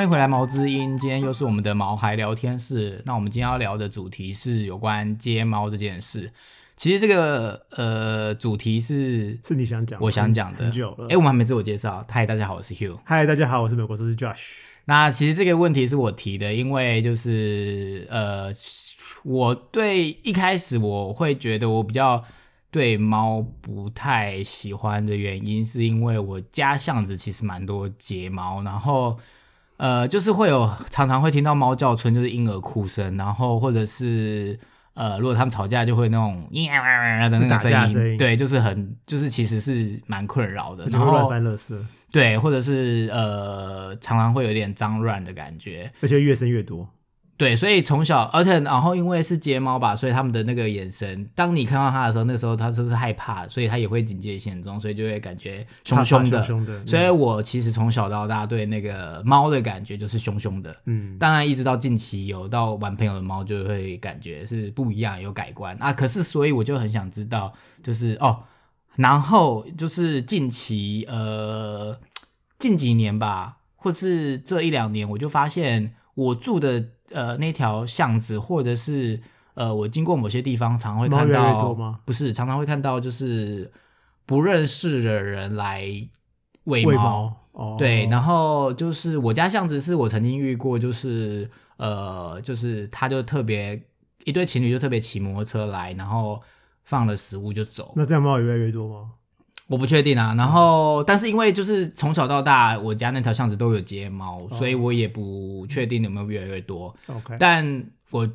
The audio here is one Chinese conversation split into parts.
欢迎回来毛之音，今天又是我们的毛孩聊天室。那我们今天要聊的主题是有关接猫这件事。其实这个呃主题是是你想讲，我想讲的很久了。哎，我们还没自我介绍。嗨，大家好，我是 Hugh。嗨，大家好，我是美国兽医 Josh。那其实这个问题是我提的，因为就是呃，我对一开始我会觉得我比较对猫不太喜欢的原因，是因为我家巷子其实蛮多睫毛，然后呃，就是会有常常会听到猫叫春，就是婴儿哭声，然后或者是呃，如果他们吵架就会那种呀的那个打架声音，声音对，就是很就是其实是蛮困扰的，然后对，或者是呃，常常会有点脏乱的感觉。而且越生越多。对，所以从小，而且然后因为是睫毛吧，所以他们的那个眼神，当你看到它的时候，那个时候它就是害怕，所以它也会警戒心很重，所以就会感觉凶凶的。凶的。所以我其实从小到大对那个猫的感觉就是凶凶的。嗯，当然，一直到近期有到玩朋友的猫，就会感觉是不一样，有改观啊。可是，所以我就很想知道，就是哦，然后就是近期呃近几年吧，或是这一两年，我就发现我住的呃那条巷子，或者是呃我经过某些地方，常会看到越多吗不是，常常会看到就是不认识的人来喂喂猫。猫。哦，对，然后就是我家巷子是我曾经遇过，就是呃，就是他就特别一对情侣就特别骑摩托车来，然后放了食物就走。那这样猫也越来越多吗？我不确定啊，然后但是因为就是从小到大，我家那条巷子都有接猫，所以我也不确定有没有越来越多。OK，但我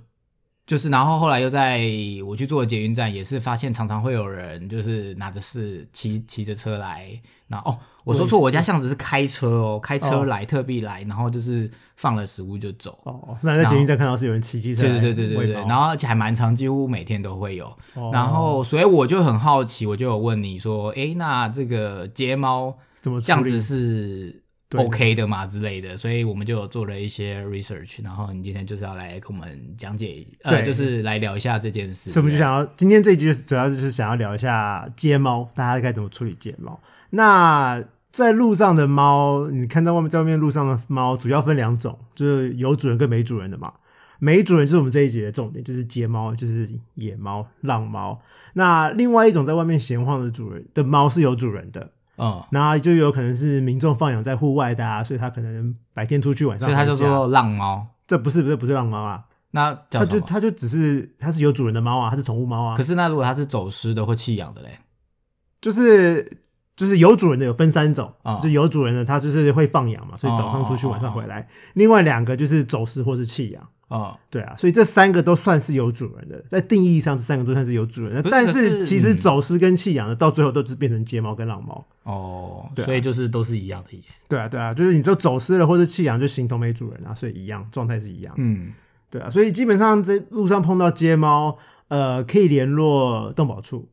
就是，然后后来又在我去做捷运站，也是发现常常会有人就是拿着是骑骑着车来，那哦，我说错，我家巷子是开车哦，开车哦来特地来，然后就是放了食物就走。哦，那在捷运站看到是有人骑机车对来对对对对对，然后而且还蛮长，几乎每天都会有。哦然后，所以我就很好奇，我就有问你说，诶，那这个接猫怎么这样子是对 OK 的嘛之类的，所以我们就有做了一些 research，然后你今天就是要来跟我们讲解，呃，对就是来聊一下这件事。所以我们就想要今天这一集主要就是想要聊一下街猫，大家该怎么处理街猫。那在路上的猫，你看到外面在外面路上的猫，主要分两种，就是有主人跟没主人的嘛。没主人就是我们这一集的重点，就是街猫，就是野猫、浪猫。那另外一种在外面闲晃的主人的猫是有主人的，嗯，那就有可能是民众放养在户外的啊，所以它可能白天出去，晚上所以它回家。就说浪猫，这不是不是不是浪猫啊，那？它就它就只是它是有主人的猫啊，它是宠物猫啊。可，是那如果它是走失的或弃养的嘞？就是就是有主人的有分三种，哦就有主人的它就是会放养嘛，所以早上出去，哦晚上回来。另外两个就是走失或是弃养，哦，对啊，所以这三个都算是有主人的，在定义上这三个都算是有主人的。但是可是是其实嗯走失跟弃养的到最后都是变成街猫跟浪猫。哦，对啊所以就是都是一样的意思。对啊，对啊，就是你就走失了或者弃养，就形同没主人啊，所以一样状态是一样。嗯，对啊，所以基本上在路上碰到街猫，呃，可以联络动保处，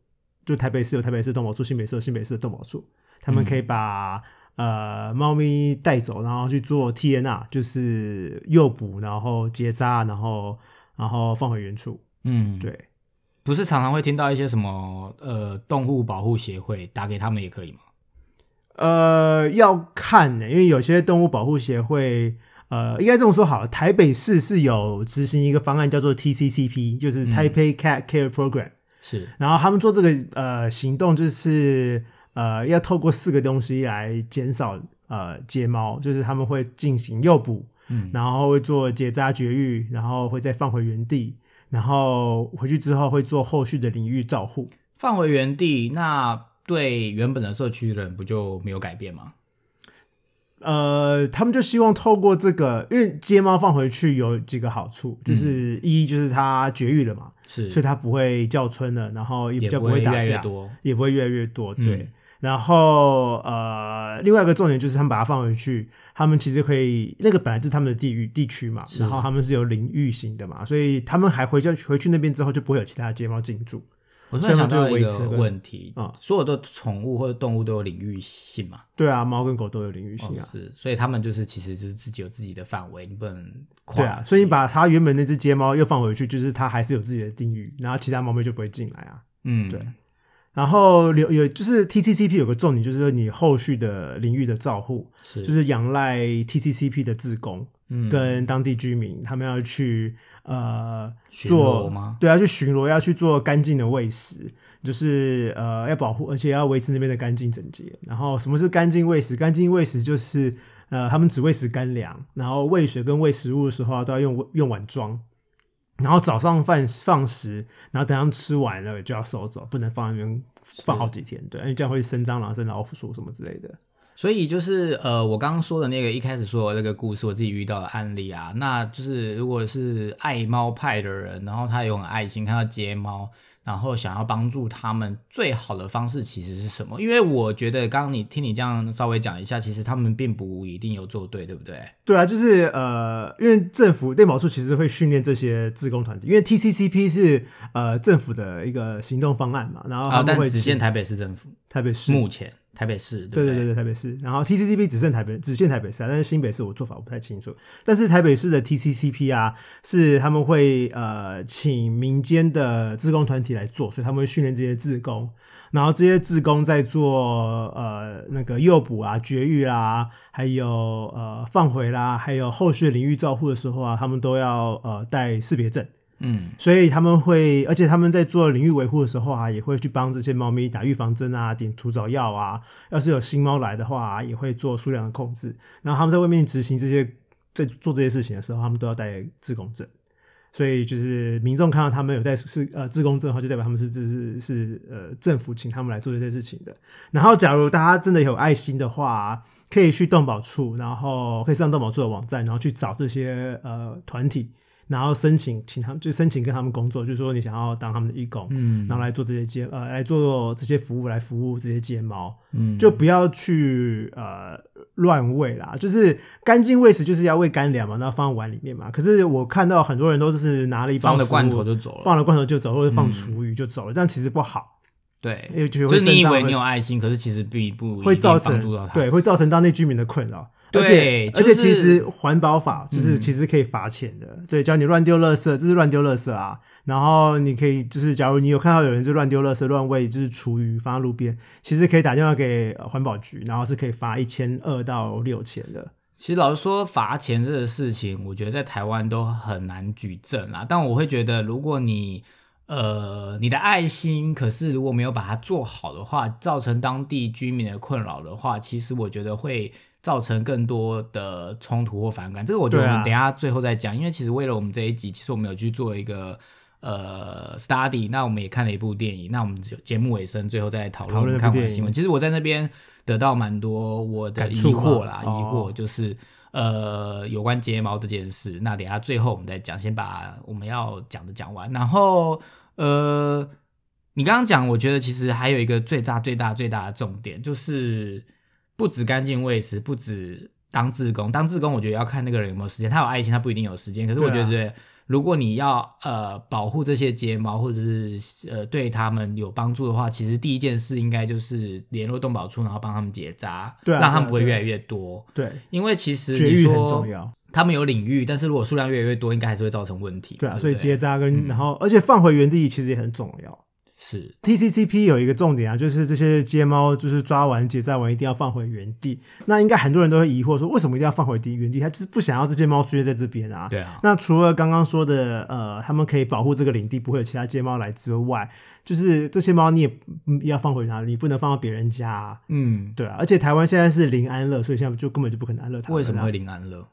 就台北市有台北市动保处，新北市有新北市的动保处，他们可以把、呃猫咪带走，然后去做 TNR，就是诱捕，然后结扎，然后然后放回原处。嗯，对，不是常常会听到一些什么呃动物保护协会打给他们也可以吗？呃，要看呢、因为有些动物保护协会。呃，应该这么说好了，台北市是有执行一个方案叫做 TCCP，就是嗯 Taipei Cat Care Program，、是，然后他们做这个呃行动，就是呃要透过四个东西来减少呃街猫，就是他们会进行诱捕，嗯，然后会做结扎绝育，然后会再放回原地，然后回去之后会做后续的领域照护。放回原地，那对原本的社区人不就没有改变吗？呃，他们就希望透过这个，因为街猫放回去有几个好处，就是一就是它绝育了嘛，是，所以它不会叫春了，然后也比较不会打架，多。也不会越来越多，对。嗯然后呃，另外一个重点就是他们把它放回去，他们其实可以那个本来就是他们的地域地区嘛，然后他们是有领域型的嘛，所以他们还回去回去那边之后就不会有其他的街猫进驻。我突然想到一个问题啊所有的宠物或者动物都有领域性嘛？对啊，猫跟狗都有领域性哦啊。是，所以他们就是其实就是自己有自己的范围，你不能跨。对啊，所以你把它原本那只街猫又放回去，就是它还是有自己的地域，然后其他猫咪就不会进来啊。嗯，对然后有有就是 TCCP 有个重点，就是说你后续的领域的照护，是就是仰赖 TCCP 的自工嗯跟当地居民，他们要去呃巡做逻吗？对，要去巡逻，要去做干净的喂食，就是呃要保护，而且要维持那边的干净整洁。然后什么是干净喂食？干净喂食就是呃他们只喂食干粮，然后喂水跟喂食物的时候啊都要用用碗装。然后早上饭放食，然后等他们吃完了就要收走，不能放在那边放好几天，对，因为这样会生蟑螂、生老鼠什么之类的。所以就是呃，我刚刚说的那个一开始说的那个故事，我自己遇到的案例啊，那就是如果是爱猫派的人，然后他有很爱心，看到街猫，然后想要帮助他们，最好的方式其实是什么？因为我觉得刚刚你听你这样稍微讲一下，其实他们并不一定有做对，对不对？对啊，就是呃，因为政府内保处其实会训练这些自工团体，因为 TCCP 是呃政府的一个行动方案嘛，然后但们会请只限台北市政府，台北市，目前台北市，对对对对对，台北市。然后 TCCP 只剩台北，只限台北市啊，但是新北市我做法我不太清楚。但是台北市的 TCCP 啊，是他们会呃请民间的志工团体来做，所以他们会训练这些志工，然后这些志工在做呃那个诱捕啊、绝育啦，还有呃放回啦，还有后续的领域照护的时候啊，他们都要呃带识别证。嗯，所以他们会，而且他们在做领域维护的时候啊，也会去帮这些猫咪打预防针啊、点除蚤药啊。要是有新猫来的话、也会做数量的控制。然后他们在外面执行这些，在做这些事情的时候，他们都要带自工证。所以就是民众看到他们有带是呃自工证的话，就代表他们是是是呃政府请他们来做这些事情的。然后假如大家真的有爱心的话，可以去动保处，然后可以上动保处的网站，然后去找这些呃团体。然后申请，请他们就申请跟他们工作，就是说你想要当他们的义工，嗯。然后来做这些街呃来做这些服务，来服务这些睫毛，嗯，就不要去呃乱喂啦，就是干净喂食就是要喂干粮嘛，然后放在碗里面嘛。可是我看到很多人都是拿了一包食物放了罐头就走了，放了罐头就走，或者放嗯。厨余就走了，这样其实不好，对，就就是你以为你有有爱心，可是其实并不会造成。对，会造成当地居民的困扰。而对且、就是而且其实环保法就是嗯其实可以罚钱的，对，只要你乱丢垃圾，这是乱丢垃圾啊。然后你可以就是，假如你有看到有人就乱丢垃圾、乱喂，就是厨余放在路边，其实可以打电话给呃环保局，然后是可以罚一千二到六千的。其实老实说，罚钱这个事情，我觉得在台湾都很难举证啦。但我会觉得，如果你呃你的爱心，可是如果没有把它做好的话，造成当地居民的困扰的话，其实我觉得会造成更多的冲突或反感。这个我觉得我们等一下最后再讲，因为其实为了我们这一集，其实我们有去做一个。呃，study，那我们也看了一部电影，那我们就节目尾声最后再讨论看完的新闻。其实我在那边得到蛮多我的疑惑啦，疑哦惑就是呃有关睫毛这件事。那等下最后我们再讲，先把我们要讲的讲完。然后呃，你刚刚讲，我觉得其实还有一个最大最大最大的重点，就是不止干净卫食，不止当志工。当志工，我觉得要看那个人有没有时间，他有爱心，他不一定有时间。可是我觉对得。如果你要呃保护这些睫毛，或者是呃对他们有帮助的话，其实第一件事应该就是联络动保处，然后帮他们结扎，对啊让他们不会越来越多。对，因为其实绝育很重要。他们有领域，但是如果数量越来越多，应该还是会造成问题。对啊，不所以结扎跟、嗯然后而且放回原地其实也很重要。是 TCCP 有一个重点啊，就是这些街猫就是抓完结扎完一定要放回原地。那应该很多人都会疑惑说，为什么一定要放回地原地？他就是不想要这些猫出现在这边啊。对啊，那除了刚刚说的，呃，他们可以保护这个领地，不会有其他街猫来之外，就是这些猫你也嗯要放回哪里，你不能放到别人家、啊。嗯，对啊，而且台湾现在是零安乐，所以现在就根本就不可能安乐它。为什么会零安乐？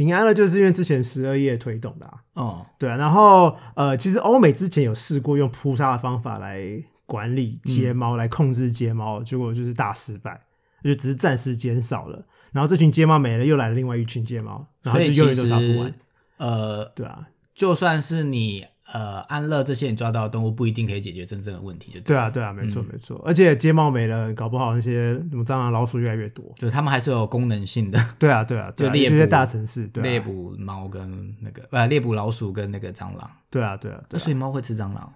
零安乐？就是因为之前十二夜推动的、啊。哦，对啊，然后呃，其实欧美之前有试过用扑杀的方法来管理街猫，来控制街猫，结果就是大失败，就只是暂时减少了。然后这群街猫没了，又来了另外一群街猫，然后就永远都杀不完。呃，对啊，就算是你呃安乐这些你抓到的动物，不一定可以解决真正的问题，对啊，对啊，没错嗯没错。而且街猫没了，搞不好那些什么蟑螂、老鼠越来越多。就是他们还是有功能性的。对啊，对啊，就猎捕大城市，对啊，猎捕猫跟那个呃猎捕老鼠跟那个蟑螂，对啊，对啊，对啊。那所以猫会吃蟑螂？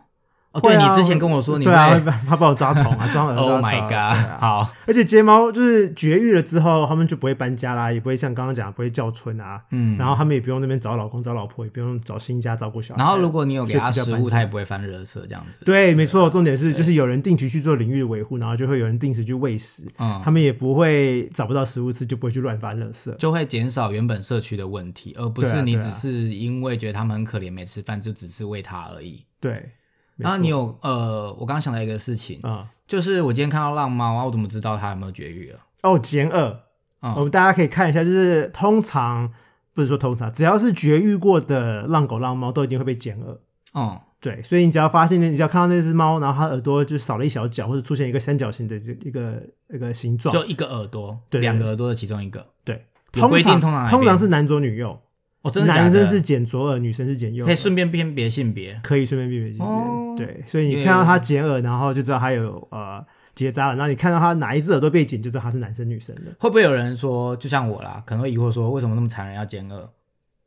哦，对你之前跟我说你对啊，他帮我抓虫啊，抓蛾抓，Oh my 啊 god，好，而且睫毛就是绝育了之后，他们就不会搬家啦，也不会像刚刚讲的不会叫春啊，嗯，然后他们也不用那边找老公找老婆，也不用找新家照顾小孩。然后如果你有给他食物，所以比较搬家它也不会翻热色这样子。对，没错，重点是就是有人定期去做领域的维护，然后就会有人定时去喂食，嗯，他们也不会找不到食物吃，就不会去乱翻热色。就会减少原本社区的问题，而不是你只是因为觉得他们很可怜没吃饭，就只是喂他而已。对，然后你有呃，我刚刚想到一个事情，啊、就是我今天看到浪猫啊，我怎么知道它有没有绝育了？哦，减二，嗯我们大家可以看一下，就是通常不是说通常，只要是绝育过的浪狗、浪猫，都一定会被减饵。嗯，对，所以你只要发现，你只要看到那只猫，然后它耳朵就少了一小角，或者出现一个三角形的这一个一个形状，就一个耳朵，对对两个耳朵的其中一个。对，通常通常通常是男左女右，哦，真的的男生是剪左耳，女生是剪右耳，可以顺便辨别性别。可以顺便辨别性别。哦对，所以你看到它剪耳，然后就知道它有呃结扎了，然后你看到它哪一只耳朵被剪，就知道它是男生女生的。会不会有人说，就像我啦，可能会疑惑说，为什么那么残忍要剪耳？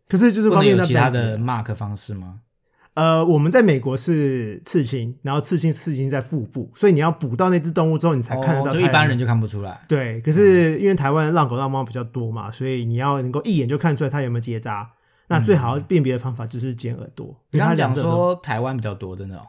可是就是方便其他的 mark 方式吗？呃，我们在美国是刺青，然后刺青刺青在腹部，所以你要捕到那只动物之后，你才看得到、哦，就一般人。就看不出来。对，可是因为台湾浪狗浪猫比较多嘛，所以你要能够一眼就看出来它有没有结扎。那最好辨别的方法就是剪耳朵。你刚刚讲说台湾比较多，真的、哦。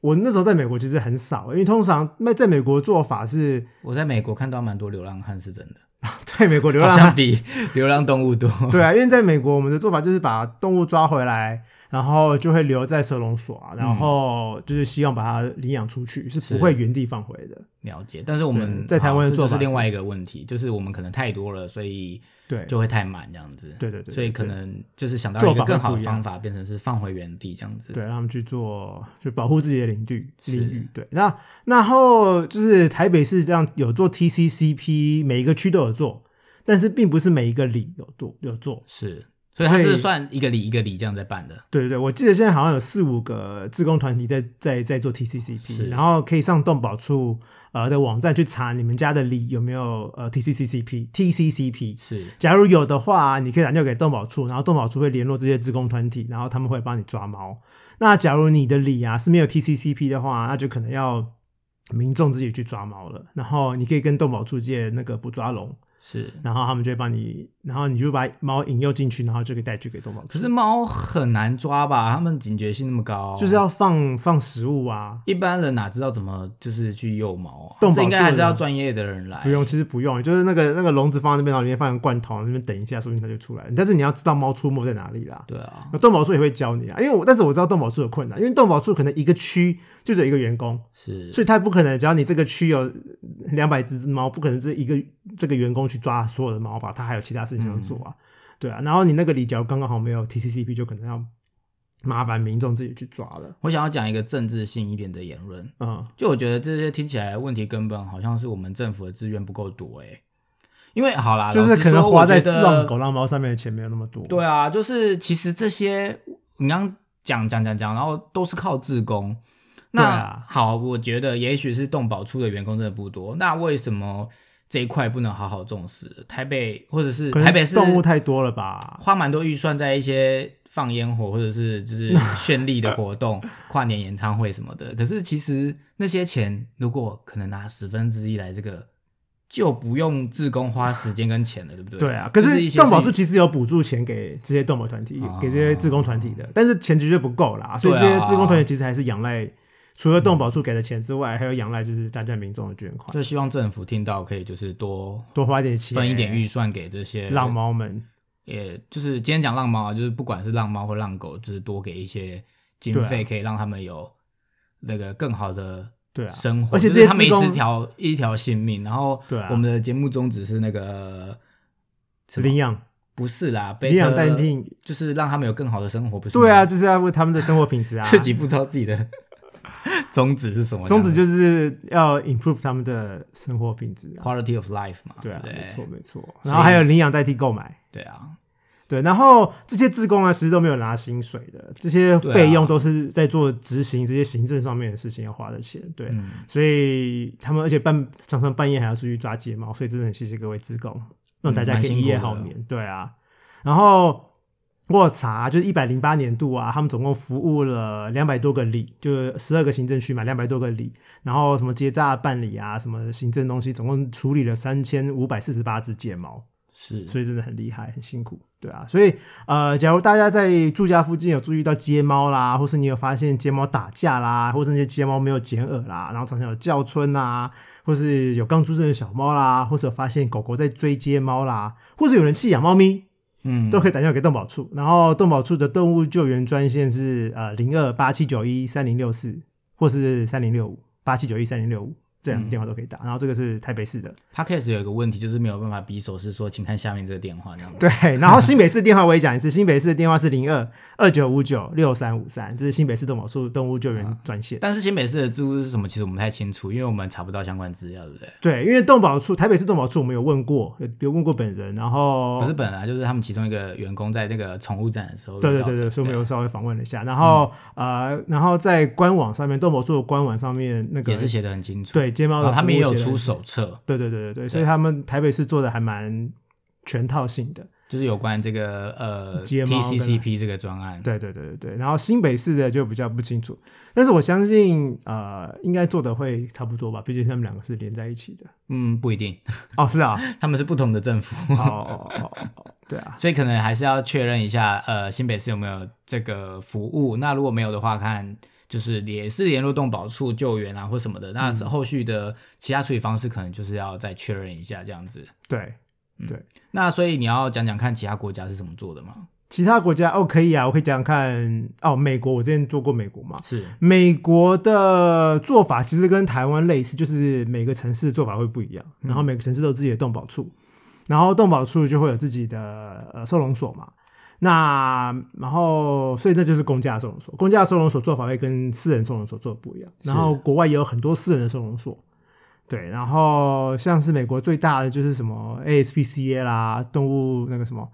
我那时候在美国其实很少，因为通常那在美国做法是我在美国看到蛮多流浪汉，是真的，对美国流浪汉比 流浪动物多。对啊，因为在美国，我们的做法就是把动物抓回来，然后就会留在收容所啊，然后就是希望把它领养出去，是是不会原地放回的。了解，但是我们在台湾的做法是另外一个问题，就是我们可能太多了，所以对，就会太满这样子。对对对，所以可能就是想到一个更好的方法，变成是放回原地这样子。对，让他们去做，就保护自己的领地是领域。对，那然后就是台北市这样有做 TCCP，每一个区都有做，但是并不是每一个里有做有做。是，所以它是算一个里一个里这样在办的。对对对，我记得现在好像有四五个志工团体在在在做 TCCP，然后可以上动保处呃的网站去查你们家的里有没有呃 TCCP TCCP。是，假如有的话，你可以打电话给动保处，然后动保处会联络这些志工团体，然后他们会帮你抓猫。那假如你的里啊是没有 TCCP 的话，那就可能要民众自己去抓猫了。然后你可以跟动保处借那个捕抓笼，是。然后他们就会帮你，然后你就把猫引诱进去，然后就可以带去给动物。可是猫很难抓吧？他们警觉性那么高，就是要放放食物啊，一般人哪知道怎么就是去诱猫啊？动保这应该还是要专业的人来。不用，其实不用，就是那个那个笼子放在那边，然后里面放个罐头，那边等一下，说不定它就出来了。但是你要知道猫出没在哪里啦。对啊，那动保处也会教你啊，因为我但是我知道动保处有困难，因为动保处可能一个区就只有一个员工，是，所以他不可能，只要你这个区有两百只猫，不可能这一个这个员工去抓所有的猫吧？他还有其他事情要做啊，对啊。然后你那个里角刚刚好没有 TCCP，就可能要麻烦民众自己去抓了。我想要讲一个政治性一点的言论，嗯，就我觉得这些听起来问题根本好像是我们政府的资源不够多哎、因为好啦，就是可能花在浪狗浪猫上面的钱没有那么多。对啊，就是其实这些你刚刚讲讲讲讲，然后都是靠自工。那、对啊好，我觉得也许是动保处的员工真的不多，那为什么这一块不能好好重视？台北或者是台北是动物太多了吧？花蛮多预算在一些放烟火或者是就是 绚丽的活动、跨年演唱会什么的。可是其实那些钱如果可能拿十分之一来这个，就不用自工花时间跟钱了，对不对？对啊，可是动保处其实有补助钱给这些动保团体，哦给这些自工团体的，但是钱绝对不够啦，所以这些自工团体其实还是仰赖除了动保处给的钱之外，还有仰赖就是大家民众的捐款，就希望政府听到可以就是多多花一点钱，分一点预算给这些浪，猫们。也就是今天讲浪猫啊，就是不管是浪猫或浪狗，就是多给一些经费，啊可以让他们有那个更好的对啊，生活，而且这些他们也是条一条性命。然后我们的节目宗旨是那个领养不是啦，领养代 better- 替，就是让他们有更好的生活，不是？对啊，就是要为他们的生活品质啊。自己不知道自己的 宗旨是什么，宗旨就是要 improve 他们的生活品质啊。quality of life 嘛，对啊，不没错没错。然后还有领养代替购买。对啊，对，然后这些志工啊，其实都没有拿薪水的，这些费用都是在做执行这些行政上面的事情要花的钱。对，嗯，所以他们而且半常常半夜还要出去抓睫毛，所以真的很谢谢各位志工，让大家可以一夜好眠。对啊，然后我查就是一百零八年度啊，他们总共服务了两百多个里，就是十二个行政区嘛，两百多个里，然后什么结扎办理啊，什么行政东西，总共处理了三千五百四十八只睫毛，是，所以真的很厉害，很辛苦，对啊，所以呃，假如大家在住家附近有注意到街猫啦，或是你有发现街猫打架啦，或是那些街猫没有剪耳啦，然后常常有叫春啦，或是有刚出生的小猫啦，或者有发现狗狗在追街猫啦，或者有人弃养猫咪，嗯，都可以打电话给动保处，然后动保处的动物救援专线是呃零二八七九一三零六四，或是三零六五八七九一三零六五。这两支电话都可以打。然后这个是台北市的，Podcast 有一个问题，就是没有办法比手势说，请看下面这个电话这样子。对。然后新北市电话我也讲一次，新北市的电话是零二二九五九六三五三，这是新北市动保处动物救援专线。但是新北市的制度是什么？其实我们不太清楚，因为我们查不到相关资料，对不对？对，因为动保处台北市动保处我们有问过，有有问过本人，然后不是本来就是他们其中一个员工在那个宠物展的时候的，对对对对，所以我们有稍微访问了一下，然后、呃，然后在官网上面，动保处的官网上面那个也是写的很清楚。对睫毛的然后他们也有出手册，对对对对对，所以他们台北市做的还蛮全套性的。就是有关这个呃睫毛跟 TCCP 这个专案。对对对对对，然后新北市的就比较不清楚，但是我相信呃应该做的会差不多吧，毕竟他们两个是连在一起的。嗯，不一定，哦，是啊，他们是不同的政府，哦哦哦，对啊，所以可能还是要确认一下，呃，新北市有没有这个服务。那如果没有的话，看就是也是联络动保处救援啊或什么的，那是后续的其他处理方式可能就是要再确认一下这样子。对，对。那所以你要讲讲看其他国家是怎么做的吗？其他国家哦可以啊，我可以讲讲看哦，美国我之前做过美国嘛，是。美国的做法其实跟台湾类似，就是每个城市的做法会不一样，然后每个城市都有自己的动保处，然后动保处就会有自己的呃收容所嘛。那然后，所以那就是公家收容所，公家收容所做法会跟私人收容所做的不一样。然后国外也有很多私人的收容所，对。然后像是美国最大的就是什么 ASPCA 啦，动物那个什么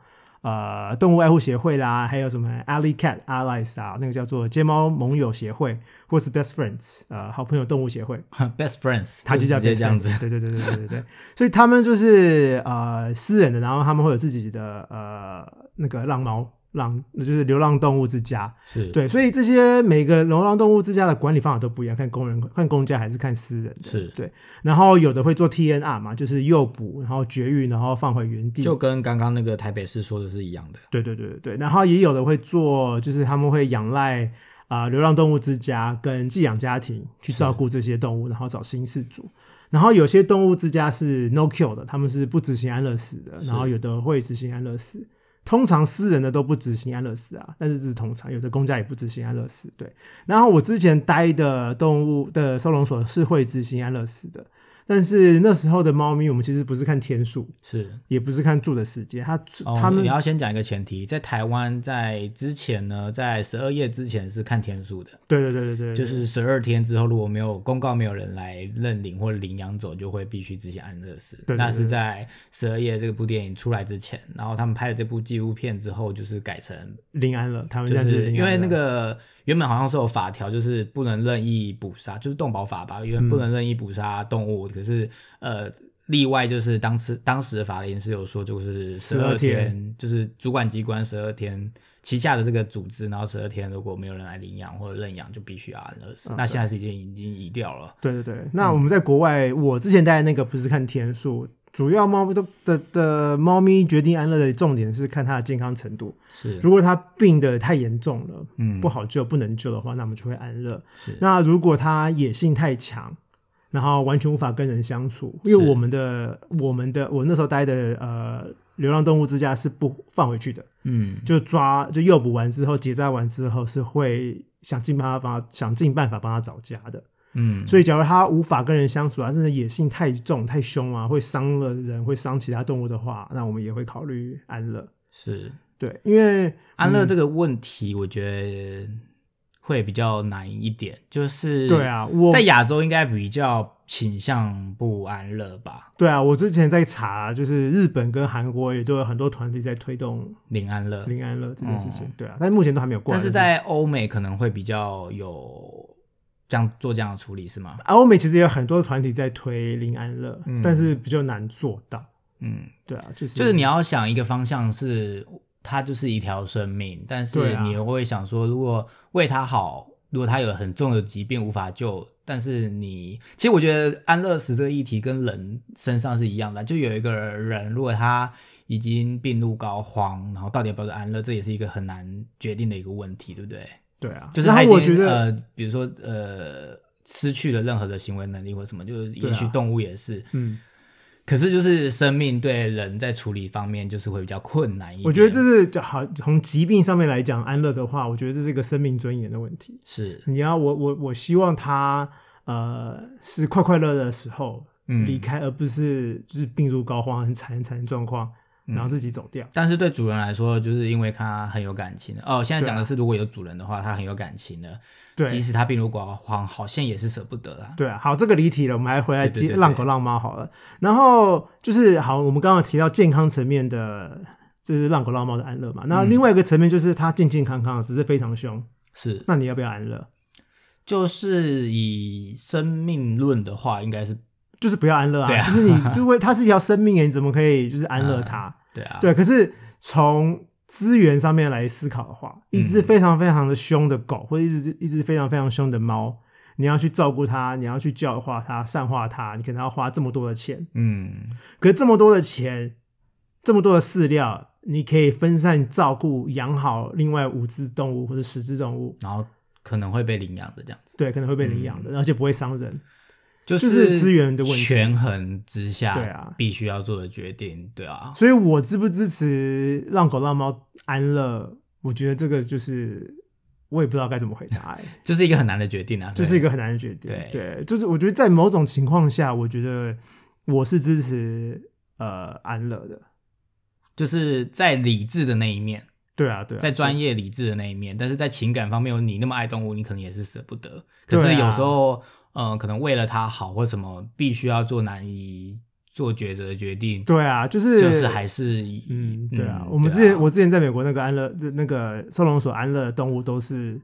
呃动物爱护协会啦，还有什么 Alley Cat Allies 啊，那个叫做街猫盟友协会，或是 Best Friends 呃好朋友动物协会，best friends，它就叫这样子。对对对对对对对，所以他们就是呃私人的，然后他们会有自己的呃那个浪猫浪，就是流浪动物之家。是，对，所以这些每个流浪动物之家的管理方法都不一样，看工人、看公家还是看私人的。是对，然后有的会做 TNR 嘛，就是诱捕，然后绝育，然后放回原地。就跟刚刚那个台北市说的是一样的。对对对对对，然后也有的会做，就是他们会仰赖啊、流浪动物之家跟寄养家庭去照顾这些动物，然后找新饲主。然后有些动物之家是 no kill 的，他们是不执行安乐死的，然后有的会执行安乐死。通常私人的都不执行安乐死啊，但是这是通常，有的公家也不执行安乐死。对，然后我之前待的动物的收容所是会执行安乐死的，但是那时候的猫咪，我们其实不是看天数，是，也不是看住的时间，它、哦，他们你要先讲一个前提，在台湾在之前呢，在十二夜之前是看天数的，对对对对对，就是十二天之后如果没有公告，没有人来认领或者领养走，就会必须自行安乐死。对对那是在十二夜这部电影出来之前，然后他们拍了这部纪录片之后，就是改成临安了，他们就是因为那个原本好像是有法条，就是不能任意捕杀，就是动保法吧，因为不能任意捕杀动物。可是呃，例外就是当时当时的法令是有说，就是十二天天，就是主管机关十二天旗下的这个组织，然后十二天如果没有人来领养或者认养，就必须要安乐死。嗯那现在是已经已经移掉了。对对对，那我们在国外，我之前待的那个不是看天数，主要猫咪都的的猫咪决定安乐的重点是看它的健康程度。是，如果它病的太严重了，嗯，不好救、不能救的话，那我们就会安乐是。那如果它野性太强，然后完全无法跟人相处，因为我们的我们的我那时候待的呃流浪动物之家是不放回去的，嗯，就抓就诱捕完之后结扎完之后是会想尽办法帮想尽办法帮它找家的。嗯，所以，假如它无法跟人相处啊，真的野性太重、太凶啊，会伤了人，会伤其他动物的话，那我们也会考虑安乐。是对，因为安乐这个问题，我觉得会比较难一点，就是对啊，我在亚洲应该比较倾向不安乐吧，对啊，我之前在查，就是日本跟韩国也都有很多团体在推动零安乐。零安乐这件事情。嗯对啊，但目前都还没有过。但是在欧美可能会比较有这样做这样的处理是吗？啊欧美其实也有很多团体在推零安乐，嗯但是比较难做到。嗯，对啊，就是就是你要想一个方向是它就是一条生命，但是你会想说，如果为它好，如果它有很重的疾病无法救，但是你其实我觉得安乐死这个议题跟人身上是一样的，就有一个人如果他已经病入膏肓，然后到底要不要安乐，这也是一个很难决定的一个问题，对不对？对啊，就是他已经我觉得，呃，比如说呃，失去了任何的行为能力或什么，就是也许动物也是。嗯，可是就是生命对人在处理方面就是会比较困难一点。我觉得这是就好从疾病上面来讲，安乐的话，我觉得这是一个生命尊严的问题。是你要我我我希望他呃是快快乐乐的时候嗯离开，而不是就是病入膏肓、很惨很惨的状况，嗯然后自己走掉。但是对主人来说，就是因为他很有感情的哦。现在讲的是，如果有主人的话，他很有感情的，即使他病入膏肓，好像也是舍不得啦。对啊，好，这个离题了，我们还回来接浪狗浪猫好了。然后就是好，我们刚刚提到健康层面的，就是浪狗浪猫的安乐嘛。那嗯另外一个层面就是它健健康康，只是非常凶，是，那你要不要安乐？就是以生命论的话，应该是就是不要安乐啊，对啊。就是你，就为它是一条生命，你怎么可以就是安乐它？对啊，对，可是从资源上面来思考的话，一只嗯非常非常的凶的狗，或者一只一只非常非常凶的猫，你要去照顾它，你要去教化它、善化它，你可能要花这么多的钱。嗯，可是这么多的钱，这么多的饲料，你可以分散照顾、养好另外五只动物或者十只动物，然后可能会被领养的这样子，对，可能会被领养的，而且不会伤人。就就是资源的问题权衡之下，对啊必须要做的决定，对啊，所以我支不支持让狗让猫安乐？我觉得这个就是我也不知道该怎么回答、欸，就是一个很难的决定啊，对就是一个很难的决定。对就是我觉得在某种情况下，我觉得我是支持呃安乐的。就是在理智的那一面，对啊，对啊，在专业理智的那一面，但是在情感方面，你那么爱动物，你可能也是舍不得。可是有时候，呃，可能为了他好或什么，必须要做难以做抉择的决定，对啊，就是就是还是嗯，对啊，嗯我们之前我之前在美国那个安乐那个收容所安乐的动物都是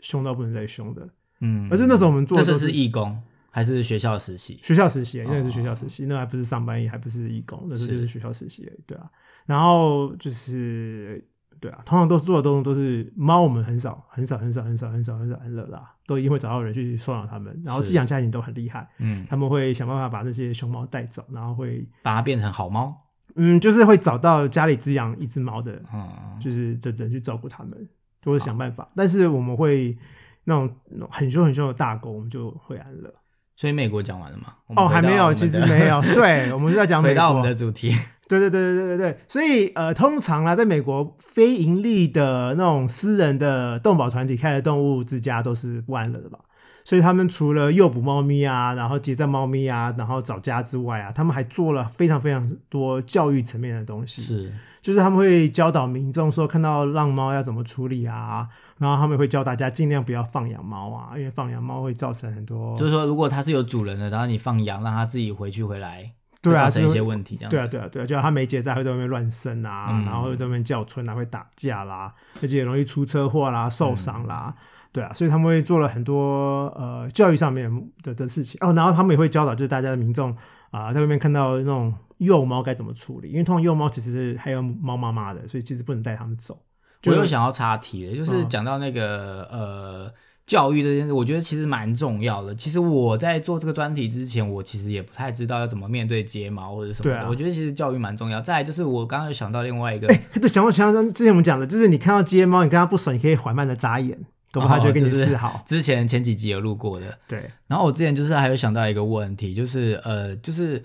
凶到不能再凶的，嗯，而且那时候我们做的都是义工还是学校实习？学校实习，那个是学校哦实习，那还不是上班，也还不是义工，那时候就是是学校实习对啊。然后就是对啊，通常都做的动作都是猫，我们很少很少很少很少很少很少安乐啦，都一定会找到人去收养它们，然后寄养家庭都很厉害，嗯，他们会想办法把那些熊猫带走，然后会把它变成好猫。嗯，就是会找到家里只养一只猫的嗯，就是的人去照顾他们，就会想办法。但是我们会那种很凶很凶的大狗，我们就会安乐。所以美国讲完了吗？哦，回还没有，其实没有。对，我们是在讲美 国回到我们。的主题。对对对对对对对。所以呃，通常啦，在美国非盈利的那种私人的动保团体开的动物之家都是不安乐的吧？所以他们除了诱捕猫咪啊，然后结扎猫咪啊，然后找家之外啊，他们还做了非常非常多教育层面的东西。是，就是他们会教导民众说，看到浪猫要怎么处理啊，然后他们会教大家尽量不要放养猫啊，因为放养猫会造成很多就是说，如果它是有主人的，然后你放养，让它自己回去回来，对啊会造成一些问题，这样对啊对啊对啊，就像他没结扎会在外面乱生啊，嗯。然后会在外面叫春啊，会打架啦，而且也容易出车祸啦、受伤啦。对啊，所以他们会做了很多呃教育上面的的事情。哦，然后他们也会教导就是大家的民众啊、在外面看到那种幼猫该怎么处理，因为通常幼猫其实是还有猫妈妈的，所以其实不能带它们走。我又想要插题了，就是嗯。讲到那个、呃教育这件事，我觉得其实蛮重要的。其实我在做这个专题之前，我其实也不太知道要怎么面对睫毛或者什么的。对啊我觉得其实教育蛮重要。再来就是我刚刚有想到另外一个，哎、对，想到想到之前我们讲的，就是你看到睫毛，你跟它不熟，你可以缓慢的眨眼，搞不好它就跟你哦就是示好。之前前几集有录过的。对，然后我之前就是还有想到一个问题，就是呃，就是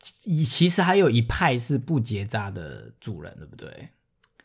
其其实还有一派是不结扎的主人，对不对？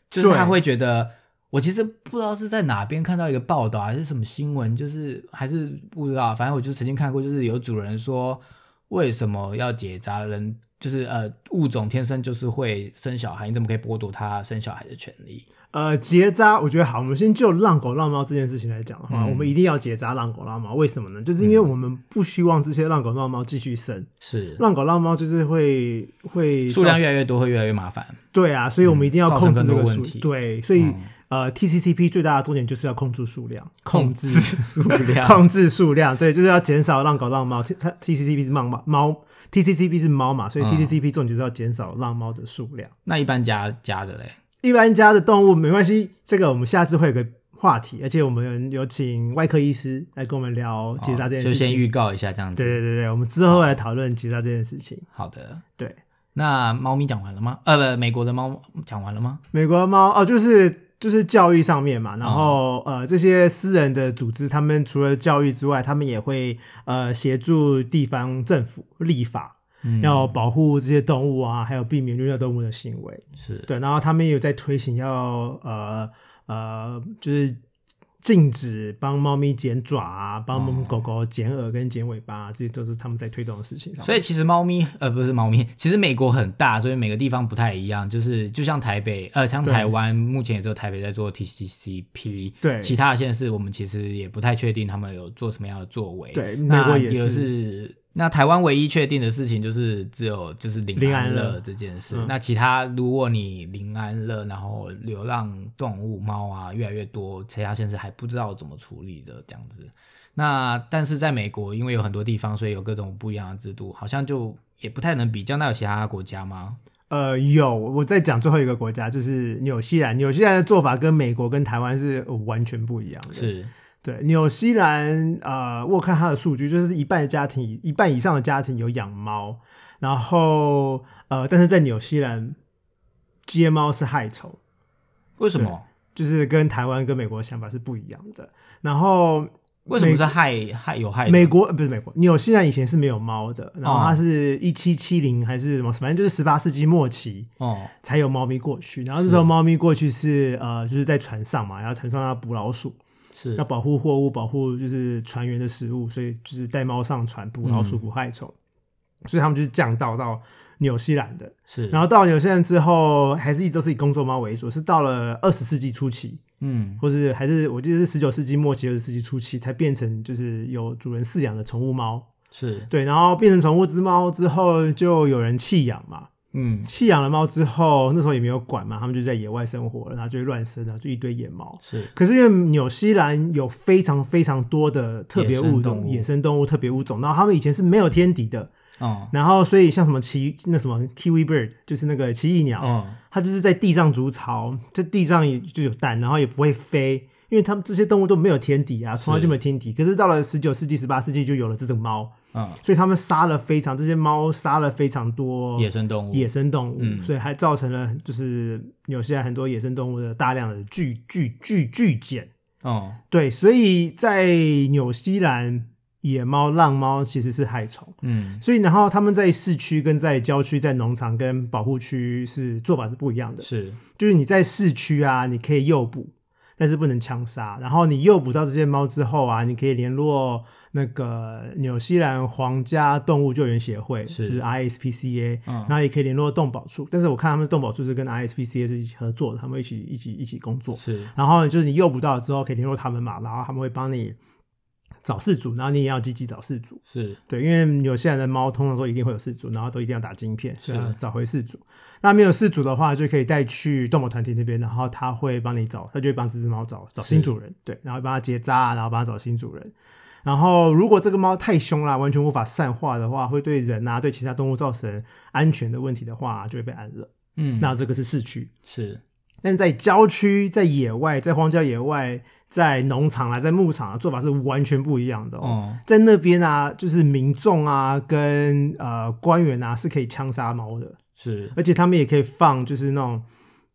就是他对会觉得，我其实不知道是在哪边看到一个报道还是什么新闻，就是还是不知道，反正我就曾经看过，就是有主人说为什么要结扎？人就是呃物种天生就是会生小孩，你怎么可以剥夺他生小孩的权利？呃，结扎，我觉得好。我们先就浪狗浪猫这件事情来讲的话，嗯我们一定要结扎浪狗浪猫。为什么呢？就是因为我们不希望这些浪狗浪猫继续生，是浪狗浪猫就是会会数量越来越多，会越来越麻烦。对啊，所以我们一定要嗯控制这个问题。对，所以、嗯呃，TCCP 最大的重点就是要控制数量，控制数量 控制数量，对，就是要减少浪狗浪猫。T 它 TCCP 是猫嘛，猫 TCCP 是猫嘛，所以嗯 TCCP 重点就是要减少浪猫的数量。那一般家家的嘞，一般家的动物没关系，这个我们下次会有个话题，而且我们有请外科医师来跟我们聊结扎这件事就先预告一下这样子。对对对对，我们之后来讨论结扎这件事情。好的。对，那猫咪讲完了吗？呃，不，美国的猫讲完了吗？美国的猫哦，就是就是教育上面嘛，然后、呃，这些私人的组织，他们除了教育之外，他们也会呃协助地方政府立法，嗯。要保护这些动物啊，还有避免虐待动物的行为。是。对，然后他们也有在推行要呃呃，就是禁止帮猫咪剪爪啊，帮哦狗狗剪耳跟剪尾巴、啊，这些都是他们在推动的事情。所以其实猫咪呃不是猫咪，其实美国很大，所以每个地方不太一样。就是就像台北呃像台湾目前也只有台北在做 TCCP，对其他的县市我们其实也不太确定他们有做什么样的作为。对美那国也是。那台湾唯一确定的事情就是只有就是林林安安乐乐这件事。嗯那其他如果你临安乐，然后流浪动物猫啊越来越多，其他县市还不知道怎么处理的这样子。那但是在美国，因为有很多地方，所以有各种不一样的制度，好像就也不太能比较。那有其他国家吗？呃，有我再讲最后一个国家，就是纽西兰。纽西兰的做法跟美国跟台湾是呃完全不一样的。是对，纽西兰呃，我有看它的数据，就是一半的家庭，一半以上的家庭有养猫，然后呃，但是在纽西兰接猫是害虫，为什么？就是跟台湾跟美国的想法是不一样的。然后为什么是害害有害？美国呃不是美国，纽西兰以前是没有猫的，然后哦它是一七七零还是什么，反正就是十八世纪末期哦才有猫咪过去。然后这时候猫咪过去是呃，就是在船上嘛，然后船上要捕老鼠，是要保护货物，保护就是船员的食物，所以就是带猫上船捕老鼠、嗯捕害虫，所以他们就是降到到纽西兰的。是，然后到纽西兰之后，还是一直都是以工作猫为主，是到了二十世纪初期，嗯或是还是我记得是十九世纪末期、二十世纪初期才变成就是有主人饲养的宠物猫。是对，然后变成宠物之猫之后，就有人弃养嘛。嗯。弃养了猫之后，那时候也没有管嘛，他们就在野外生活了，然后就会乱生，然后就一堆野猫。是。可是因为纽西兰有非常非常多的特别物种、野野生动物、特别物种，然后他们以前是没有天敌的，哦。然后所以像什么奇那什么 kiwi bird，就是那个奇异鸟，哦。它就是在地上筑巢，在地上也就有蛋，然后也不会飞，因为他们这些动物都没有天敌啊，从来就没有天敌。可是到了十九世纪、十八世纪就有了这种猫，嗯所以他们杀了非常这些猫杀了非常多野生动物野生动物，嗯所以还造成了就是纽西兰很多野生动物的大量的巨巨巨巨减。哦对，所以在纽西兰，野猫、浪猫其实是害虫。嗯所以，然后他们在市区、跟在郊区、在农场跟保护区是做法是不一样的。是就是你在市区啊，你可以诱捕，但是不能枪杀。然后你诱捕到这些猫之后啊，你可以联络那个纽西兰皇家动物救援协会，是就是 ISPCA，、嗯然后也可以联络动保处。但是我看他们动保处是跟 ISPCA 是一起合作的，他们一起一起一起工作。是然后就是你诱捕到了之后，可以联络他们嘛，然后他们会帮你找事主，然后你也要积极找事主。是对，因为有些人的猫通常都一定会有事主，然后都一定要打晶片，是找回事主。那没有事主的话，就可以带去动物团体那边，然后他会帮你找，他就会帮这只猫找找新主人，对，然后帮它结扎，然后帮它找新主人。然后如果这个猫太凶了，完全无法散化的话，会对人啊、对其他动物造成安全的问题的话，就会被安乐。嗯那这个是市区，是但在郊区、在野外、在荒郊野外、在农场啊、在牧场啊，做法是完全不一样的哦。哦在那边啊，就是民众啊跟呃官员啊是可以枪杀猫的，是而且他们也可以放就是那种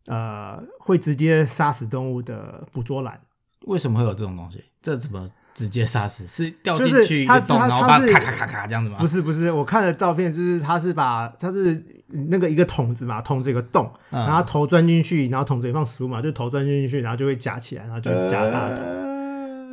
呃会直接杀死动物的捕捉篮。为什么会有这种东西？这怎么直接杀死？是掉进就是去一个洞，它它然后把咔咔咔咔这样子吗？不是不是，我看的照片就是他是把他是那个一个桶子嘛，桶子有个洞，嗯。然后头钻进去，然后桶子也放食物嘛，就头钻进去，然后就会夹起来，然后就夹大的头。呃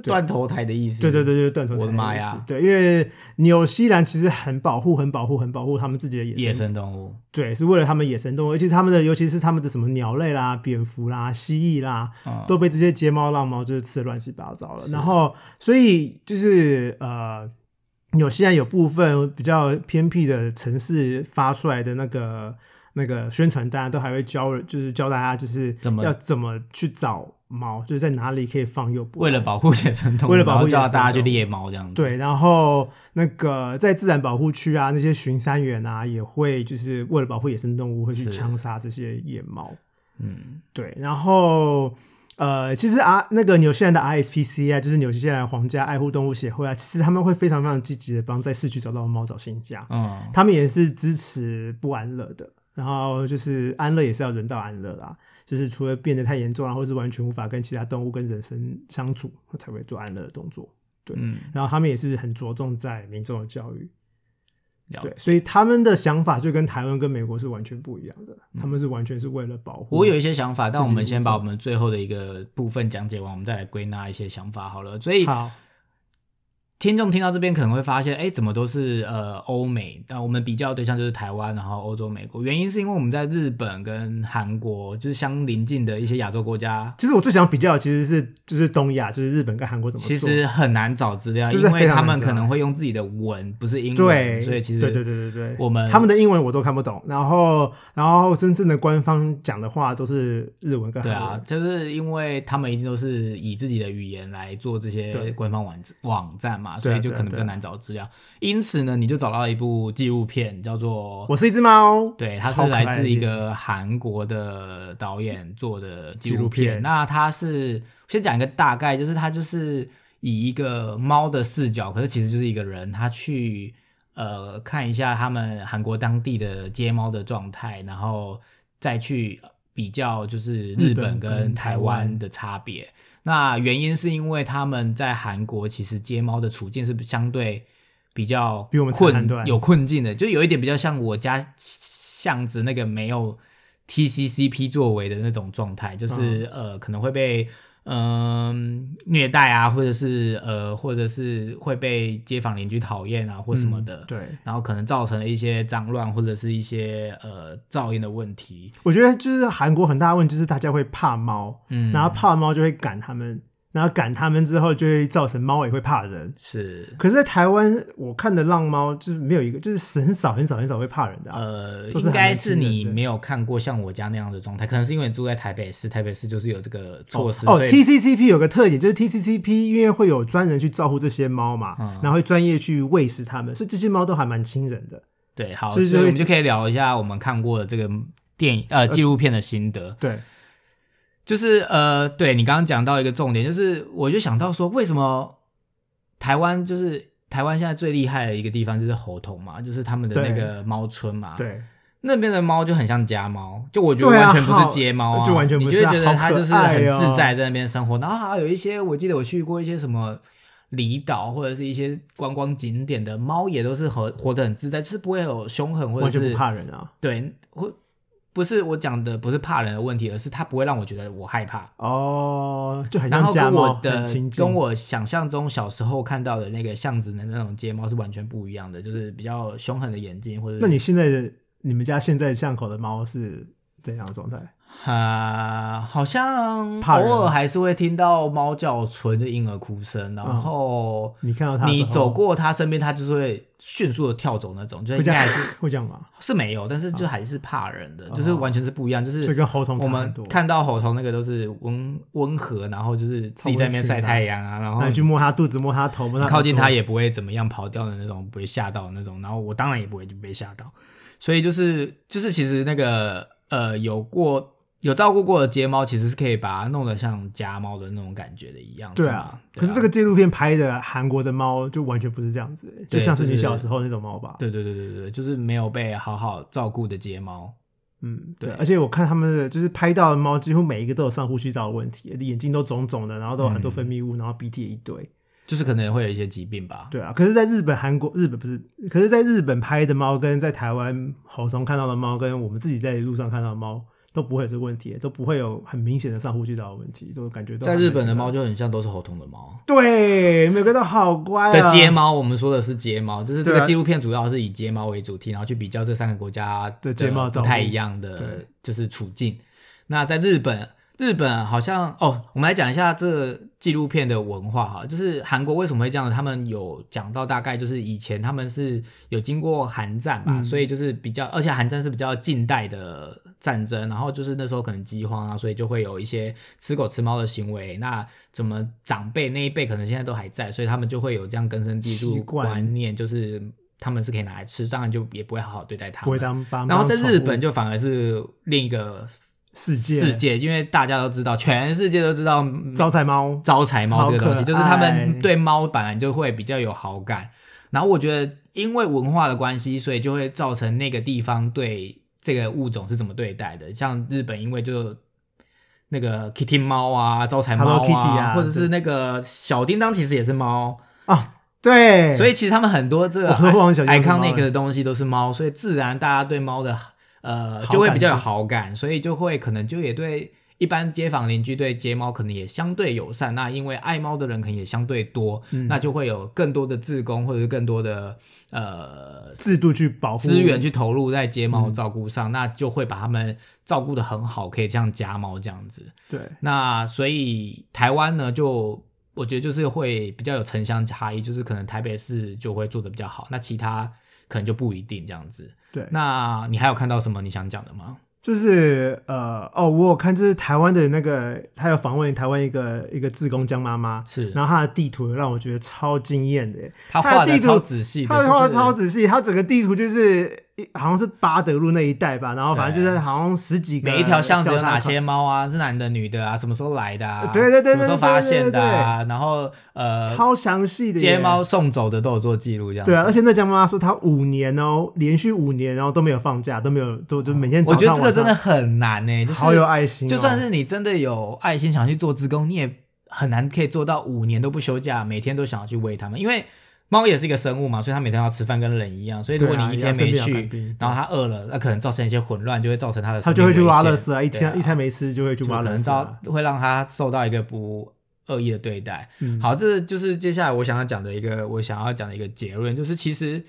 断头台的意思。对对对对，断头台我的妈呀。对，因为纽西兰其实很保护、很保护、很保护他们自己的野生野生动物。对，是为了他们野生动物，而且他们的，尤其是他们的什么鸟类啦、蝙蝠啦、蜥蜴啦，嗯。都被这些睫毛、浪猫就是吃的乱七八糟了。然后，所以就是呃，纽西兰有部分比较偏僻的城市发出来的那个那个宣传单，都还会教，就是教大家就是怎么要怎么去找猫，就是在哪里可以放诱捕。为了保护野生动物，为了保护大家去猎猫这样子。对，然后那个在自然保护区啊，那些巡山员啊，也会就是为了保护野生动物，会去是枪杀这些野猫。嗯，对，然后呃，其实啊，那个纽西兰的 RSPC 啊，就是纽西兰皇家爱护动物协会啊，其实他们会非常非常积极的帮在市区找到猫找新家，嗯，他们也是支持不安乐的，然后就是安乐也是要人道安乐啦，就是除了变得太严重然后是完全无法跟其他动物跟人生相处，才会做安乐的动作。对，嗯，然后他们也是很着重在民众的教育，了对，所以他们的想法就跟台湾跟美国是完全不一样的，他们是完全是为了保护。我有一些想法，但我们先把我们最后的一个部分讲解完，我们再来归纳一些想法好了。所以好，听众听到这边可能会发现，哎，怎么都是呃欧美？但我们比较对象就是台湾，然后欧洲、美国。原因是因为我们在日本跟韩国，就是相邻近的一些亚洲国家，其实我最想比较的其实是就是东亚，就是日本跟韩国怎么做。其实很难找资料，就是因为他们可能会用自己的文，不是英文，对，所以其实对对对对对，我们他们的英文我都看不懂，然后然后真正的官方讲的话都是日文跟韩文。对啊，就是因为他们一定都是以自己的语言来做这些对官方网网站嘛，对啊所以就可能比对啊较难找资料。因此呢，你就找到一部纪录片，叫做我是一只猫，对，它是来自一个韩国的导演做的纪纪录录片。片那它是先讲一个大概，就是它就是以一个猫的视角，可是其实就是一个人，他去呃看一下他们韩国当地的街猫的状态，然后再去比较就是日日本本跟跟台湾的差别。那原因是因为他们在韩国其实接猫的处境是相对比较比我们困有困境的，就有一点比较像我家巷子那个没有 TCCP 作为的那种状态，就是、嗯。呃可能会被嗯、虐待啊，或者是呃或者是会被街坊邻居讨厌啊或什么的，嗯对，然后可能造成了一些脏乱或者是一些呃噪音的问题，我觉得就是韩国很大的问题就是大家会怕猫，嗯，然后怕猫就会赶他们，然后赶它们之后就会造成猫也会怕人。是可是，在台湾我看的浪猫就是没有一个，就是很少很少很少会怕人的、啊。呃，应该是你没有看过像我家那样的状态，可能是因为你住在台北市，台北市就是有这个措施，哦，TCCP 有个特点，就是 TCCP 因为会有专人去照顾这些猫嘛，嗯然后会专业去喂食它们，所以这些猫都还蛮亲人的。对，好，所以我们就可以聊一下我们看过的这个电影呃纪录片的心得。对，就是呃，对你刚刚讲到一个重点，就是我就想到说，为什么台湾就是台湾现在最厉害的一个地方就是猴童嘛，就是他们的那个猫村嘛，，对，那边的猫就很像家猫，就我觉得完全不是街猫啊，就完全不是你就会觉得它就是很自在在那边生活，然后还有一些我记得我去过一些什么。离岛或者是一些观光景点的猫也都是活活得很自在，就是不会有凶狠或者是不怕人啊。对，或不是我讲的不是怕人的问题，而是它不会让我觉得我害怕。哦，就很然后像家猫，跟我的。跟我想象中小时候看到的那个巷子的那种街猫是完全不一样的，就是比较凶狠的眼睛，或者那你现在的你们家现在巷口的猫是怎样的状态？啊、好像偶尔还是会听到猫叫纯的婴儿哭声，然后你看到它你走过它身边，它就是会迅速的跳走那种，就是会这样应该还是 会这样吗？是没有，但是就还是怕人的，哦就是完全是不一样，就是就跟猴童差我们很多。看到猴童那个都是温温和，然后就是自己在那边晒太阳啊，然后你去摸它肚子，摸它头，摸它靠近它也不会怎么样跑掉的那种，不会吓到的那种。然后我当然也不会就被吓到，所以就是就是其实那个呃有过有照顾过的街猫，其实是可以把它弄得像家猫的那种感觉的一样。对啊，可是这个纪录片拍的韩国的猫就完全不是这样子，就像是就是你小时候那种猫吧？对对对对对，就是没有被好好照顾的街猫。嗯，对。而且我看他们的就是拍到的猫，几乎每一个都有上呼吸道的问题，眼睛都肿肿的，然后都有很多嗯分泌物，然后鼻涕也一堆。就是可能会有一些疾病吧，对啊，可是，在日本、韩国、日本不是，可是在日本拍的猫跟在台湾猴童看到的猫，跟我们自己在路上看到的猫都不会有这个问题，都不会有很明显的上呼吸道的问题，都感觉在日本的猫就很像都是喉痛的猫。对，每个都好乖啊。的街猫，我们说的是街猫，就是这个纪录片主要是以街猫为主题，然后去比较这三个国家的街猫照顾不太一样的对就是处境。那在日本，日本好像哦，我们来讲一下这纪录片的文化哈，就是韩国为什么会这样？他们有讲到大概就是以前他们是有经过韩战嘛，嗯所以就是比较，而且韩战是比较近代的战争，然后就是那时候可能饥荒啊，所以就会有一些吃狗吃猫的行为。那怎么长辈那一辈可能现在都还在，所以他们就会有这样根深蒂固习惯观念，就是他们是可以拿来吃，当然就也不会好好对待它们。不会当把猫然后在日本就反而是另一个世界世界，因为大家都知道，全世界都知道嗯招财猫，招财猫这个东西，就是他爱们对猫本来就会比较有好感。然后我觉得，因为文化的关系，所以就会造成那个地方对这个物种是怎么对待的。像日本，因为就那个 Kitty 猫啊、招财猫 Hello Kitty 啊或者是那个小叮当，其实也是猫。啊，对，所以其实他们很多这个 iconic 的东西都是猫，所以自然大家对猫的呃就会比较有好感，所以就会可能就也对一般街坊邻居对街猫可能也相对友善。那因为爱猫的人可能也相对多，嗯那就会有更多的志工或者是更多的呃制度去保护资源去投入在街猫嗯照顾上，那就会把他们照顾的很好，可以像家猫这样子。对，那所以台湾呢，就我觉得就是会比较有城乡差异，就是可能台北市就会做的比较好，那其他可能就不一定这样子。对，那你还有看到什么你想讲的吗？就是呃哦，我有看，就是台湾的那个，他有访问台湾一个一个自工江妈妈，是。然后他的地图让我觉得超惊艳的，他画的地图超仔细，他画的超仔细，他整个地图就是一好像是巴德路那一带吧，然后反正就是好像十几个每一条巷子有哪些猫啊？是男的、女的啊？什么时候来的啊？对对对对什么时候发现的啊？然后呃，超详细的耶街猫送走的都有做记录，这样对啊，而且那家妈妈说她五年哦，连续五年然后都没有放假，都没有都就每天早我觉得这个真的很难呢、就是好有爱心哦、就算是你真的有爱心想去做志工，你也很难可以做到五年都不休假，每天都想要去喂它们，因为猫也是一个生物嘛，所以它每天要吃饭跟人一样，所以如果你一天没去，然后它饿了，那可能造成一些混乱，就会造成它的它就会去挖垃垃圾啊，一天、一餐没吃就会去就可能挖垃圾啊、遭会让它受到一个不恶意的对待。嗯，好，这就是接下来我想要讲的一个我想要讲的一个结论，就是其实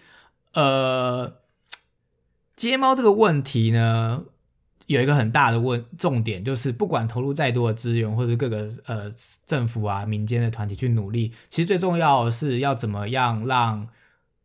呃，接猫这个问题呢，有一个很大的问重点，就是不管投入再多的资源，或者各个呃政府啊、民间的团体去努力，其实最重要的是要怎么样让。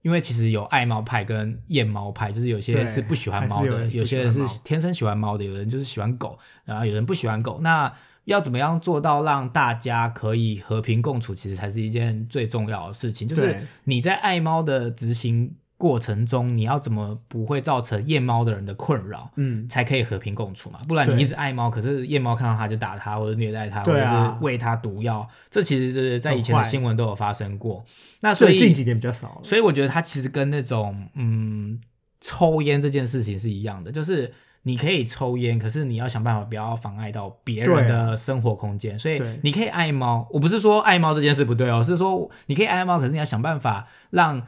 因为其实有爱猫派跟厌猫派，就是有些人是不喜欢猫的，有有些人是天生喜欢猫的，有人就是喜欢狗，然后有人不喜欢狗。那要怎么样做到让大家可以和平共处，其实才是一件最重要的事情。就是你在爱猫的执行过程中，你要怎么不会造成夜猫的人的困扰，嗯，才可以和平共处嘛？不然你一直爱猫，可是夜猫看到它就打它，或者虐待它，或者是喂它毒药，这其实是在以前的新闻都有发生过。那所以所以近几年比较少了。所以我觉得它其实跟那种嗯抽烟这件事情是一样的，就是你可以抽烟，可是你要想办法不要妨碍到别人的生活空间。所以你可以爱猫，我不是说爱猫这件事不对哦，是说你可以爱猫，可是你要想办法让。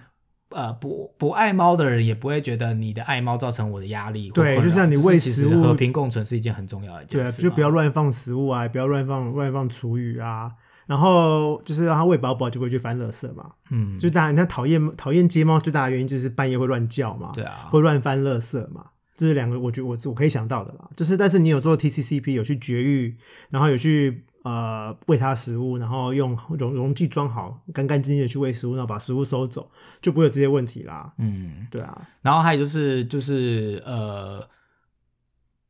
呃，不不爱猫的人也不会觉得你的爱猫造成我的压力。对就像你喂食物和平共存是一件很重要的一件对啊，事对。就不要乱放食物啊，不要乱放乱放厨余啊，然后就是让它喂饱饱就不会去翻垃圾嘛。嗯，就大家你看讨厌讨厌街猫最大的原因就是半夜会乱叫嘛，对啊，会乱翻垃圾嘛。这是两个，我觉得我我可以想到的啦。就是，但是你有做 TCCP，有去绝育，然后有去呃喂它食物，然后用容容器装好，干干净净的去喂食物，然后把食物收走，就不会有这些问题啦。嗯，对啊，然后还有就是就是呃，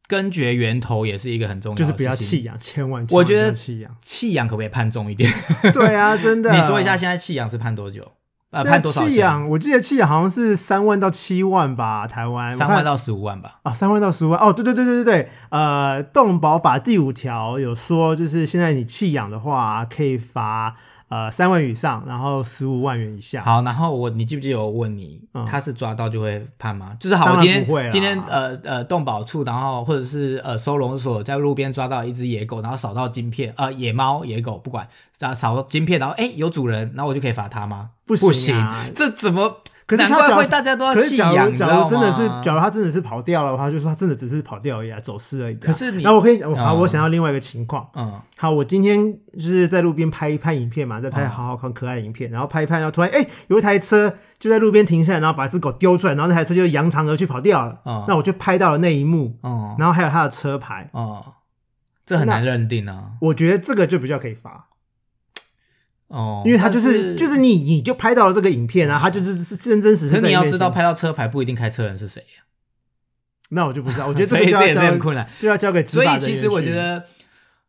根绝源头也是一个很重要的就是，不要弃养，千万我觉得弃养。弃养可不可以判重一点？对啊，真的。你说一下，现在弃养是判多久？呃，现在判多少？弃养，我记得弃养好像是三万到七万吧，台湾三万到十五万吧。啊，三万到十五万哦，对对对对对对，呃，动保法第五条有说，就是现在你弃养的话，可以罚呃三万以上，然后十五万元以下。好，然后我你记不记得我问你，嗯他是抓到就会判吗？就是好，我今天今天呃呃动保处，然后或者是呃收容所在路边抓到一只野狗，然后扫到晶片，呃野猫野狗不管，然后扫到晶片，然后哎有主人，然后我就可以罚他吗？不不行啊这怎么？可是难怪他假会大家都要可是假如假如真？的是，假如他真的是跑掉了的话，就说他真的只是跑掉而已啊，走失而已啊、可是你然后我可以，我好，嗯我想要另外一个情况。嗯好，我今天就是在路边拍一拍影片嘛，在拍嗯好好看可爱的影片，然后拍一拍，然后突然哎、有一台车就在路边停下来，然后把只狗丢出来，然后那台车就扬长而去跑掉了。嗯那我就拍到了那一幕，嗯然后还有他的车牌，嗯，这很难认定啊。我觉得这个就比较可以罚，哦，因为他就是是就是你你就拍到了这个影片啊，他就是是真真实实可是你要知道，拍到车牌不一定开车人是谁呀、那我就不知道，我觉得这 也是很困难。就要交给执所以其实我去觉得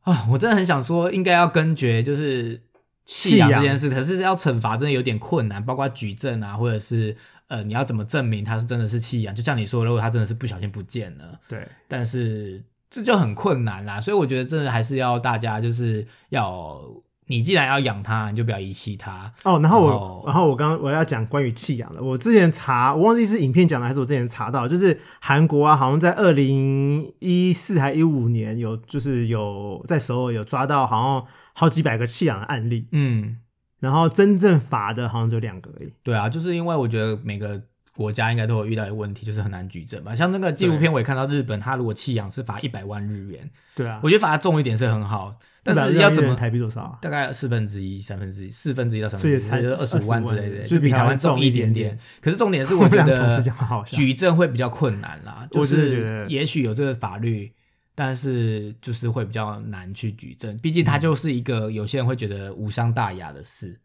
啊，我真的很想说，应该要根绝就是弃养这件事，可是要惩罚真的有点困难，包括举证啊，或者是呃，你要怎么证明他是真的是弃养？就像你说，如果他真的是不小心不见了，对但是这就很困难啦。所以我觉得真的还是要大家就是要，你既然要养它，你就不要遗弃它。哦，然后我，然后我刚刚我要讲关于弃养的，我之前查，我忘记是影片讲的还是我之前查到，就是韩国啊，好像在二零一四还一五年有，就是有在首尔有抓到好像好几百个弃养的案例，嗯，然后真正罚的好像就两个而已。对啊，就是因为我觉得每个国家应该都有遇到一个问题，就是很难举证吧。像那个纪录片，我也看到日本，他如果弃养是罚一百万日元，对啊，我觉得罚的重一点是很好，但是要怎么台币多少啊？大概四分之一、三分之一、四分之一到三分之一，所以才就是二十五万之类的，就比台湾重一点点点。可是重点是，我我觉得。举证会比较困难啦，就是也许有这个法律，但是就是会比较难去举证，毕竟它就是一个有些人会觉得无伤大雅的事，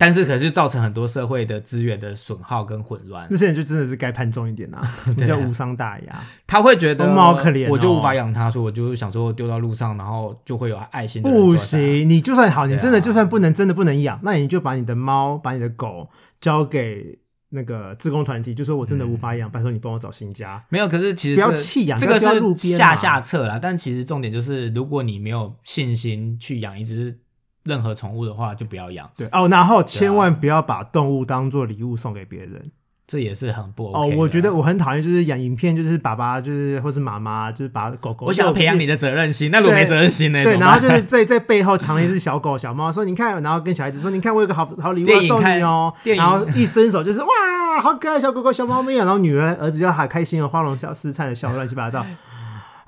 但是可是造成很多社会的资源的损耗跟混乱那。些人就真的是该判重一点啊！什么叫无伤大雅？他会觉得哦猫好可怜哦我就无法养它，所以我就想说丢到路上，然后就会有爱心的人不。行，你就算好，你真的就算不能真的不能养，那你就把你的猫、把你的狗交给那个自工团体，就说我真的无法养，拜托你帮我找新家。没有，可是其实不要这个弃养这个是下下策啦。但其实重点就是，如果你没有信心去养一只任何宠物的话，就不要养，对哦，然后千万不要把动物当做礼物送给别人。这也是很不 OK 哦，我觉得我很讨厌，就是养影片，就是爸爸就是或是妈妈，就是把狗狗，我想要培养你的责任心，那如果没责任心呢？对，然后就是在在背后藏了一只小狗小猫，说你看，然后跟小孩子说，你看我有个好好礼物要送你哦，然后一伸手就是哇，好可爱小狗狗小猫咪啊，然后女儿儿子就好开心哦，花容小失灿的笑乱七八糟，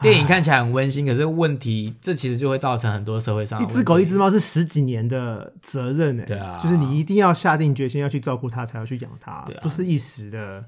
电影看起来很温馨，可是问题这其实就会造成很多社会上一只狗一只猫是十几年的责任哎，对啊。就是你一定要下定决心要去照顾它，才要去养它对啊，不是一时的，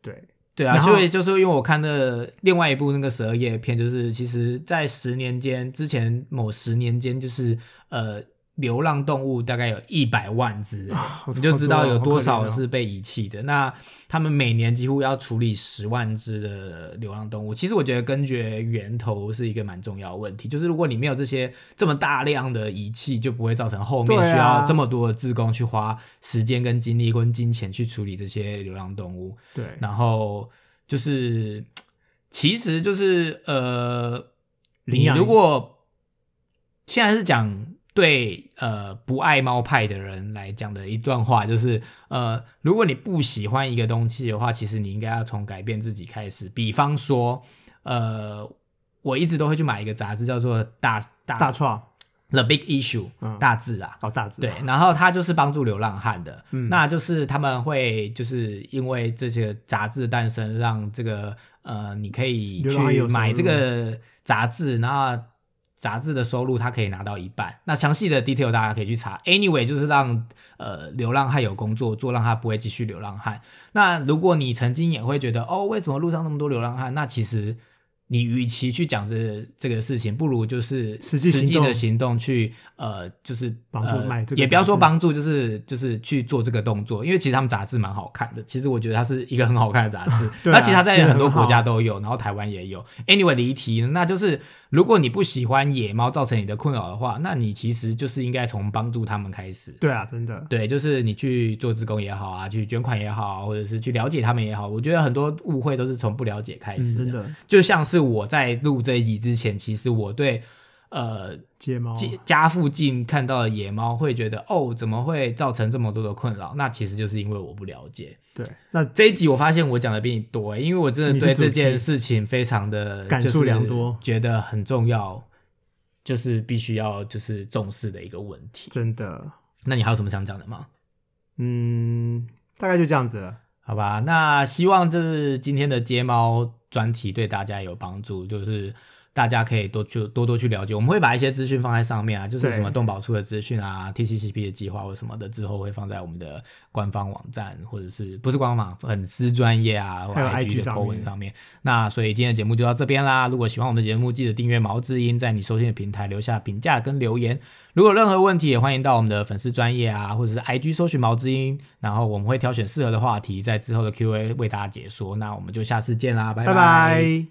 对，对啊，所以就是因为我看的另外一部那个十二页片，就是其实在十年间之前某十年间，就是呃流浪动物大概有一百万只，好你就知道有多少是被遗弃的。那他们每年几乎要处理十万只的流浪动物。其实我觉得根绝源头是一个蛮重要的问题，就是如果你没有这些这么大量的遗弃，就不会造成后面需要这么多的志工去花时间跟精力跟金钱去处理这些流浪动物。对，然后就是，其实就是呃，你如果现在是讲对呃不爱猫派的人来讲的一段话，就是呃，如果你不喜欢一个东西的话，其实你应该要从改变自己开始。比方说，呃，我一直都会去买一个杂志，叫做大大大创 The Big Issue、嗯大字啊，哦大只，对，然后它就是帮助流浪汉的，嗯那就是他们会就是因为这些杂志的诞生，让这个呃，你可以去买这入个杂志，然后杂志的收入他可以拿到一半。那详细的 detail 大家可以去查。Anyway，就是让呃流浪汉有工作做，让他不会继续流浪汉。那如果你曾经也会觉得哦，为什么路上那么多流浪汉？那其实。你与其去讲这这个事情，不如就是实际的行动去呃，就是帮助呃买这个也不要说帮助，就是就是去做这个动作，因为其实他们杂志蛮好看的。其实我觉得它是一个很好看的杂志，那啊而且它在很多国家都有，然后台湾也有。Anyway，离题，那就是如果你不喜欢野猫造成你的困扰的话，那你其实就是应该从帮助他们开始。对啊，真的，对，就是你去做志工也好啊，去捐款也好啊，或者是去了解他们也好，我觉得很多误会都是从不了解开嗯，始真的。就像是我在录这一集之前，其实我对呃睫毛，家家附近看到的野猫会觉得哦，怎么会造成这么多的困扰？那其实就是因为我不了解。对，那这一集我发现我讲的比你多欸，因为我真的对这件事情非常的感触良多，觉得很重要，就是必须要就是重视的一个问题。真的，那你还有什么想讲的吗？嗯，大概就这样子了。好吧，那希望这是今天的街猫专题对大家有帮助，就是大家可以多去多多去了解。我们会把一些资讯放在上面啊，就是什么动保处的资讯啊、TCCP 的计划或什么的，之后会放在我们的官方网站或者是不是官方网粉丝专业啊，或 IG 的上 po 文上面。那所以今天的节目就到这边啦。如果喜欢我们的节目，记得订阅毛志英，在你收听的平台留下评价跟留言。如果有任何问题，也欢迎到我们的粉丝专业啊，或者是 IG 搜寻毛志英，然后我们会挑选适合的话题，在之后的 Q&A 为大家解说。那我们就下次见啦，拜拜拜。